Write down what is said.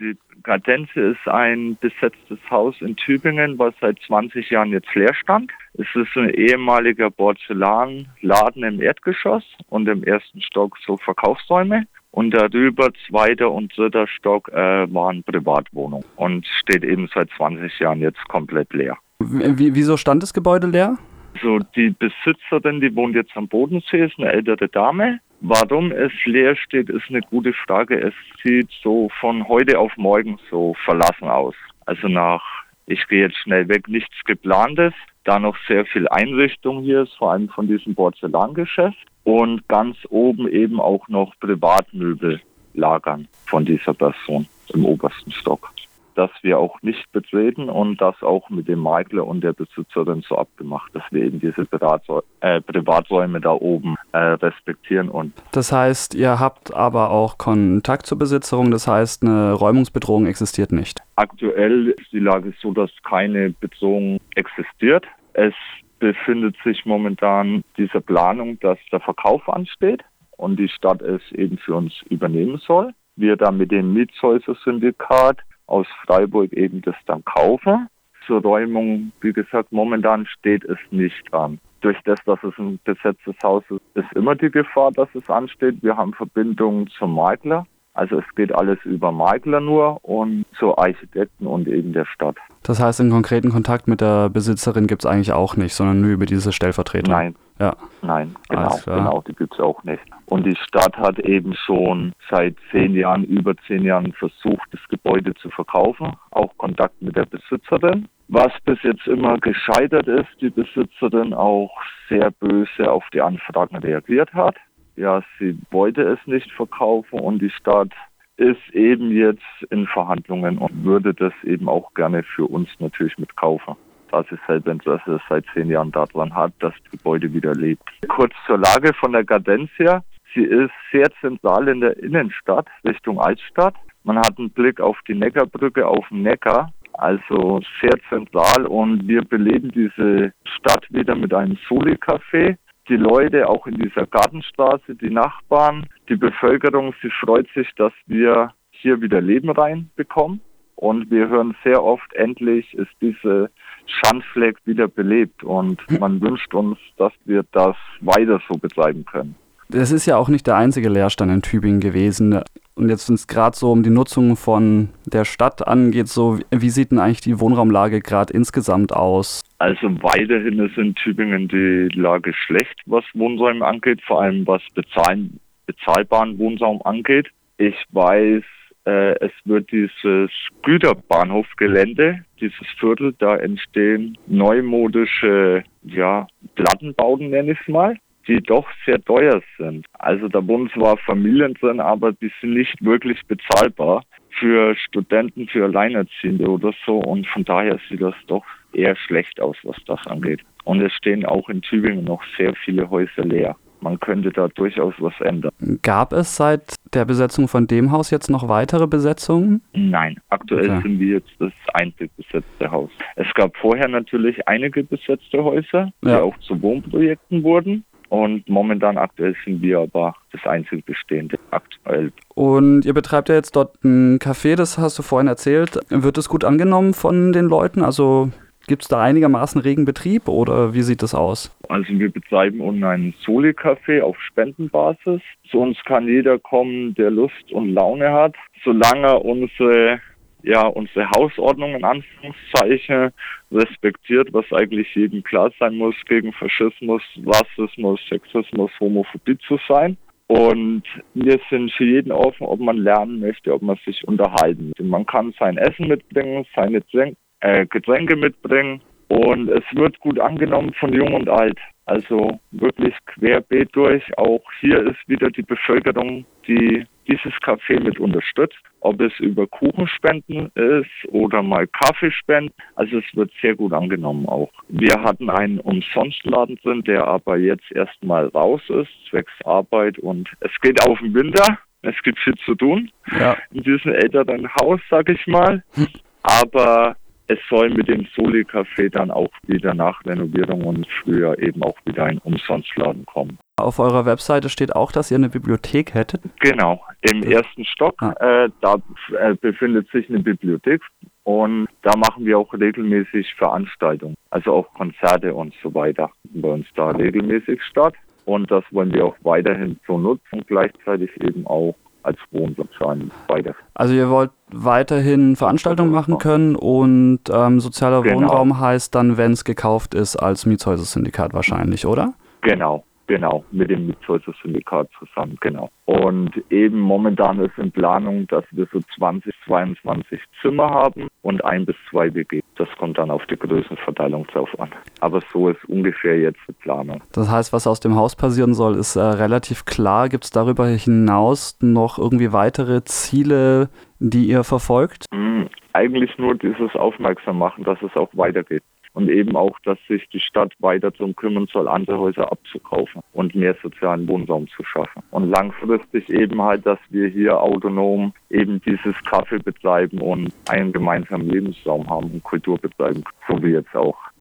Die Gardense ist ein besetztes Haus in Tübingen, was seit 20 Jahren jetzt leer stand. Es ist ein ehemaliger Porzellanladen im Erdgeschoss und im ersten Stock so Verkaufsräume. Und darüber, zweiter und dritter Stock, äh, waren Privatwohnungen und steht eben seit 20 Jahren jetzt komplett leer. Wie, wieso stand das Gebäude leer? So, die Besitzerin, die wohnt jetzt am Bodensee, ist eine ältere Dame. Warum es leer steht, ist eine gute Frage. Es sieht so von heute auf morgen so verlassen aus. Also nach, ich gehe jetzt schnell weg, nichts geplantes. Da noch sehr viel Einrichtung hier ist, vor allem von diesem Porzellangeschäft. Und ganz oben eben auch noch Privatmöbel lagern von dieser Person im obersten Stock das wir auch nicht betreten und das auch mit dem Makler und der Besitzerin so abgemacht, dass wir eben diese äh, Privaträume da oben äh, respektieren und. Das heißt, ihr habt aber auch Kontakt zur Besitzerin, das heißt, eine Räumungsbedrohung existiert nicht. Aktuell ist die Lage so, dass keine Bedrohung existiert. Es befindet sich momentan diese Planung, dass der Verkauf ansteht und die Stadt es eben für uns übernehmen soll. Wir dann mit dem Mietshäuser-Syndikat aus Freiburg eben das dann kaufen. Zur Räumung, wie gesagt, momentan steht es nicht an. Durch das, dass es ein besetztes Haus ist, ist immer die Gefahr, dass es ansteht. Wir haben Verbindungen zum Makler. Also es geht alles über Makler nur und zu Architekten und eben der Stadt. Das heißt, einen konkreten Kontakt mit der Besitzerin gibt es eigentlich auch nicht, sondern nur über diese Stellvertretung? Nein. Ja. Nein, genau, genau, die gibt es auch nicht. Und die Stadt hat eben schon seit zehn Jahren, über zehn Jahren versucht, das Gebäude zu verkaufen, auch Kontakt mit der Besitzerin. Was bis jetzt immer gescheitert ist, die Besitzerin auch sehr böse auf die Anfragen reagiert hat. Ja, sie wollte es nicht verkaufen und die Stadt ist eben jetzt in Verhandlungen und würde das eben auch gerne für uns natürlich mitkaufen da sie selber Interesse seit zehn Jahren daran hat, dass das Gebäude wieder lebt. Kurz zur Lage von der Gardensia. Sie ist sehr zentral in der Innenstadt Richtung Altstadt. Man hat einen Blick auf die Neckarbrücke auf den Neckar, also sehr zentral und wir beleben diese Stadt wieder mit einem Soli-Café. Die Leute auch in dieser Gartenstraße, die Nachbarn, die Bevölkerung, sie freut sich, dass wir hier wieder Leben reinbekommen. Und wir hören sehr oft, endlich ist diese Schandfleck wieder belebt. Und man wünscht uns, dass wir das weiter so betreiben können. Das ist ja auch nicht der einzige Leerstand in Tübingen gewesen. Und jetzt, wenn es gerade so um die Nutzung von der Stadt angeht, so wie sieht denn eigentlich die Wohnraumlage gerade insgesamt aus? Also weiterhin ist in Tübingen die Lage schlecht, was Wohnräume angeht, vor allem was bezahlen, bezahlbaren Wohnraum angeht. Ich weiß, äh, es wird dieses Güterbahnhofgelände, dieses Viertel, da entstehen neumodische ja, Plattenbauten, nenne ich es mal, die doch sehr teuer sind. Also da wohnen zwar Familien drin, aber die sind nicht wirklich bezahlbar für Studenten, für Alleinerziehende oder so. Und von daher sieht das doch eher schlecht aus, was das angeht. Und es stehen auch in Tübingen noch sehr viele Häuser leer man könnte da durchaus was ändern. Gab es seit der Besetzung von dem Haus jetzt noch weitere Besetzungen? Nein, aktuell okay. sind wir jetzt das einzig besetzte Haus. Es gab vorher natürlich einige besetzte Häuser, die ja. auch zu Wohnprojekten wurden. Und momentan aktuell sind wir aber das einzig bestehende aktuell. Und ihr betreibt ja jetzt dort ein Café, das hast du vorhin erzählt. Wird es gut angenommen von den Leuten? Also Gibt es da einigermaßen regen Betrieb oder wie sieht das aus? Also wir betreiben unten einen Soli-Café auf Spendenbasis. Zu uns kann jeder kommen, der Lust und Laune hat, solange er unsere ja, unsere Hausordnung in Anführungszeichen respektiert, was eigentlich jedem klar sein muss, gegen Faschismus, Rassismus, Sexismus, Homophobie zu sein. Und wir sind für jeden offen, ob man lernen möchte, ob man sich unterhalten. Man kann sein Essen mitbringen, seine äh, Getränke mitbringen und es wird gut angenommen von Jung und Alt. Also wirklich querbeet durch. Auch hier ist wieder die Bevölkerung, die dieses Café mit unterstützt. Ob es über Kuchenspenden ist oder mal Kaffeespenden. Also es wird sehr gut angenommen auch. Wir hatten einen Umsonstladen drin, der aber jetzt erstmal raus ist, zwecks Arbeit und es geht auf den Winter. Es gibt viel zu tun ja. in diesem älteren Haus, sag ich mal. Aber es soll mit dem Soli-Café dann auch wieder nach Renovierung und früher eben auch wieder ein Umsonstladen kommen. Auf eurer Webseite steht auch, dass ihr eine Bibliothek hättet. Genau, im ersten Stock. Ah. Äh, da äh, befindet sich eine Bibliothek und da machen wir auch regelmäßig Veranstaltungen, also auch Konzerte und so weiter bei uns da regelmäßig statt. Und das wollen wir auch weiterhin so nutzen, gleichzeitig eben auch als Wohnsozialen weiter. Also ihr wollt weiterhin Veranstaltungen machen können und ähm, sozialer genau. Wohnraum heißt dann, wenn es gekauft ist, als Mietshäuser-Syndikat wahrscheinlich, oder? Genau, Genau, mit dem Mietshäuser-Syndikat zusammen, genau. Und eben momentan ist in Planung, dass wir so 20, 22 Zimmer haben und ein bis zwei WG. Das kommt dann auf die Größenverteilung drauf an. Aber so ist ungefähr jetzt die Planung. Das heißt, was aus dem Haus passieren soll, ist äh, relativ klar. Gibt es darüber hinaus noch irgendwie weitere Ziele, die ihr verfolgt? Mhm, eigentlich nur dieses Aufmerksam machen, dass es auch weitergeht und eben auch, dass sich die Stadt weiter darum kümmern soll, andere Häuser abzukaufen und mehr sozialen Wohnraum zu schaffen. Und langfristig eben halt, dass wir hier autonom eben dieses Kaffee betreiben und einen gemeinsamen Lebensraum haben und Kultur betreiben, so wie jetzt auch